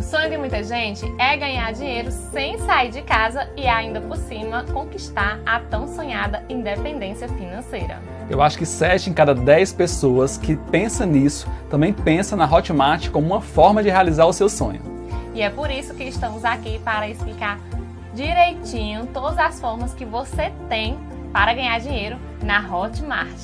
O sonho de muita gente é ganhar dinheiro sem sair de casa e ainda por cima conquistar a tão sonhada independência financeira. Eu acho que 7 em cada 10 pessoas que pensam nisso também pensam na Hotmart como uma forma de realizar o seu sonho. E é por isso que estamos aqui para explicar direitinho todas as formas que você tem para ganhar dinheiro na Hotmart.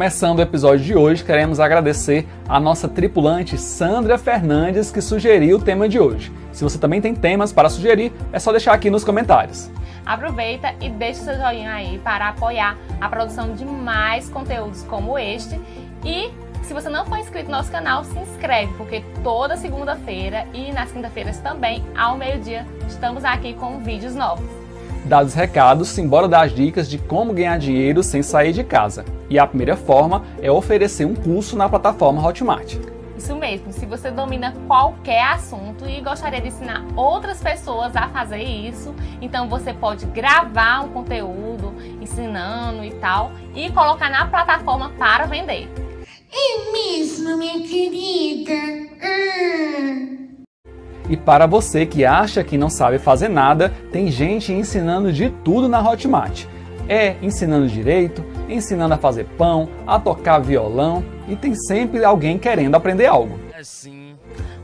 Começando o episódio de hoje, queremos agradecer a nossa tripulante Sandra Fernandes que sugeriu o tema de hoje. Se você também tem temas para sugerir, é só deixar aqui nos comentários. Aproveita e deixe seu joinha aí para apoiar a produção de mais conteúdos como este e se você não for inscrito no nosso canal, se inscreve, porque toda segunda-feira e nas quinta-feiras também, ao meio-dia, estamos aqui com vídeos novos. Dados recados, simbora dar as dicas de como ganhar dinheiro sem sair de casa. E a primeira forma é oferecer um curso na plataforma Hotmart. Isso mesmo, se você domina qualquer assunto e gostaria de ensinar outras pessoas a fazer isso, então você pode gravar um conteúdo ensinando e tal e colocar na plataforma para vender. É mesmo, minha querida? E para você que acha que não sabe fazer nada, tem gente ensinando de tudo na Hotmart. É ensinando direito, ensinando a fazer pão, a tocar violão e tem sempre alguém querendo aprender algo. É sim.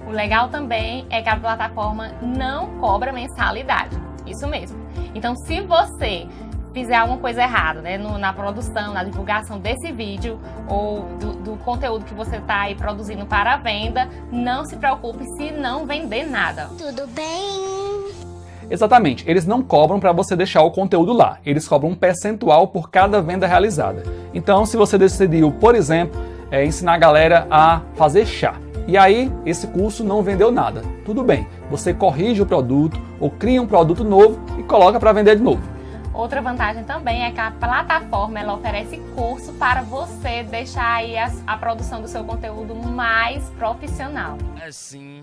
O legal também é que a plataforma não cobra mensalidade. Isso mesmo. Então, se você fizer alguma coisa errada, né, no, na produção, na divulgação desse vídeo ou do, do conteúdo que você está aí produzindo para a venda, não se preocupe se não vender nada. Tudo bem? Exatamente, eles não cobram para você deixar o conteúdo lá, eles cobram um percentual por cada venda realizada. Então, se você decidiu, por exemplo, é, ensinar a galera a fazer chá, e aí esse curso não vendeu nada, tudo bem, você corrige o produto ou cria um produto novo e coloca para vender de novo. Outra vantagem também é que a plataforma ela oferece curso para você deixar aí a, a produção do seu conteúdo mais profissional. É sim.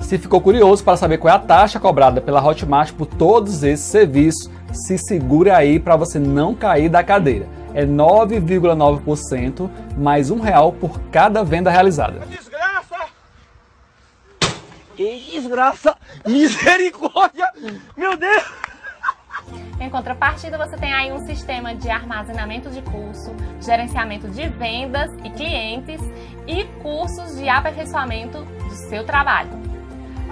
Se ficou curioso para saber qual é a taxa cobrada pela Hotmart por todos esses serviços, se segure aí para você não cair da cadeira. É 9,9% mais um real por cada venda realizada. Desgraça! Que desgraça! Misericórdia! Meu Deus! Em contrapartida, você tem aí um sistema de armazenamento de curso, gerenciamento de vendas e clientes e cursos de aperfeiçoamento do seu trabalho.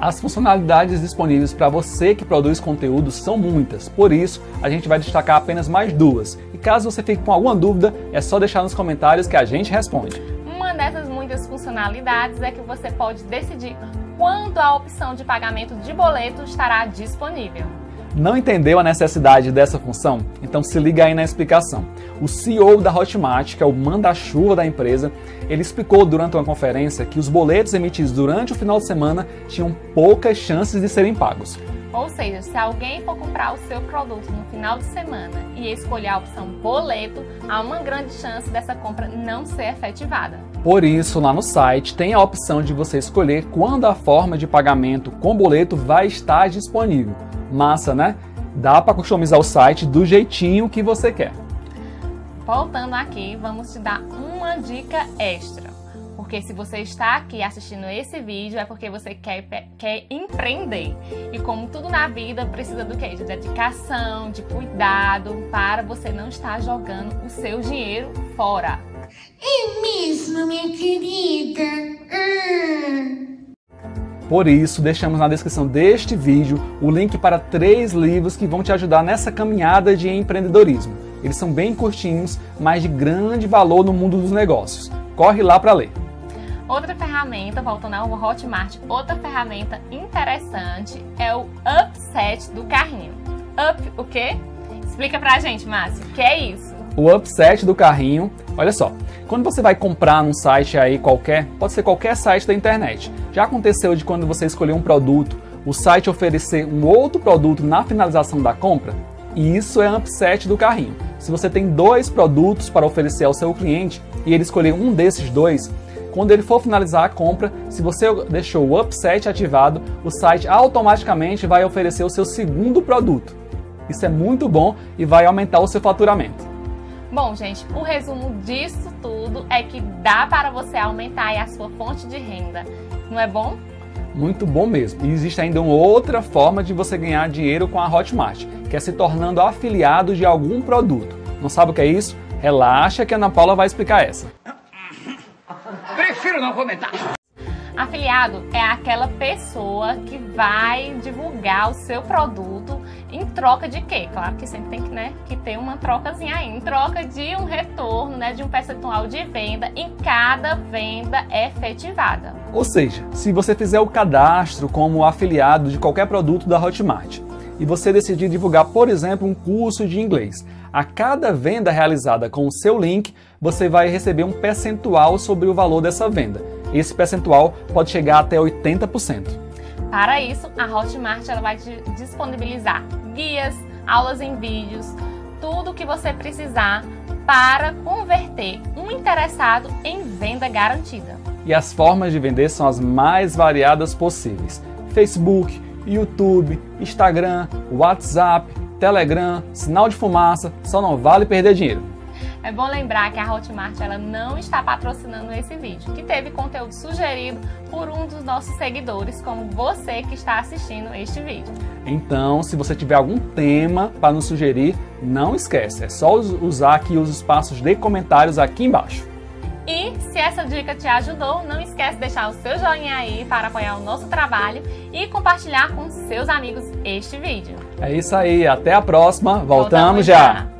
As funcionalidades disponíveis para você que produz conteúdo são muitas, por isso a gente vai destacar apenas mais duas. E caso você fique com alguma dúvida, é só deixar nos comentários que a gente responde. Uma dessas muitas funcionalidades é que você pode decidir quando a opção de pagamento de boleto estará disponível. Não entendeu a necessidade dessa função? Então se liga aí na explicação. O CEO da Hotmart, que é o manda-chuva da empresa, ele explicou durante uma conferência que os boletos emitidos durante o final de semana tinham poucas chances de serem pagos. Ou seja, se alguém for comprar o seu produto no final de semana e escolher a opção boleto, há uma grande chance dessa compra não ser efetivada. Por isso, lá no site tem a opção de você escolher quando a forma de pagamento com boleto vai estar disponível. Massa, né? Dá para customizar o site do jeitinho que você quer. Voltando aqui, vamos te dar uma dica extra. Porque se você está aqui assistindo esse vídeo é porque você quer, quer empreender. E como tudo na vida precisa do que? De dedicação, de cuidado, para você não estar jogando o seu dinheiro fora. É mesmo, minha querida? Ah. Por isso, deixamos na descrição deste vídeo o link para três livros que vão te ajudar nessa caminhada de empreendedorismo. Eles são bem curtinhos, mas de grande valor no mundo dos negócios. Corre lá para ler. Outra ferramenta, voltando ao Hotmart, outra ferramenta interessante é o Upset do carrinho. Up o quê? Explica pra gente, Márcio, o que é isso? O Upset do carrinho, olha só, quando você vai comprar num site aí qualquer, pode ser qualquer site da internet, já aconteceu de quando você escolher um produto, o site oferecer um outro produto na finalização da compra? E isso é upset do carrinho. Se você tem dois produtos para oferecer ao seu cliente e ele escolher um desses dois, quando ele for finalizar a compra, se você deixou o upset ativado, o site automaticamente vai oferecer o seu segundo produto. Isso é muito bom e vai aumentar o seu faturamento. Bom, gente, o resumo disso tudo é que dá para você aumentar a sua fonte de renda. Não é bom? Muito bom mesmo. E existe ainda uma outra forma de você ganhar dinheiro com a Hotmart, que é se tornando afiliado de algum produto. Não sabe o que é isso? Relaxa que a Ana Paula vai explicar essa. Prefiro não comentar. Afiliado é aquela pessoa que vai divulgar o seu produto em troca de quê? Claro que sempre tem que, né, que ter uma trocazinha aí, em troca de um retorno, né, de um percentual de venda em cada venda efetivada. Ou seja, se você fizer o cadastro como afiliado de qualquer produto da Hotmart e você decidir divulgar, por exemplo, um curso de inglês, a cada venda realizada com o seu link, você vai receber um percentual sobre o valor dessa venda. Esse percentual pode chegar até 80%. Para isso, a Hotmart ela vai te disponibilizar guias, aulas em vídeos, tudo o que você precisar para converter um interessado em venda garantida. E as formas de vender são as mais variadas possíveis: Facebook, YouTube, Instagram, WhatsApp, Telegram, sinal de fumaça, só não vale perder dinheiro. É bom lembrar que a Hotmart ela não está patrocinando esse vídeo, que teve conteúdo sugerido por um dos nossos seguidores, como você que está assistindo este vídeo. Então, se você tiver algum tema para nos sugerir, não esquece, é só usar aqui os espaços de comentários aqui embaixo. E se essa dica te ajudou, não esquece de deixar o seu joinha aí para apoiar o nosso trabalho e compartilhar com seus amigos este vídeo. É isso aí, até a próxima, voltamos, Voltamos já. já.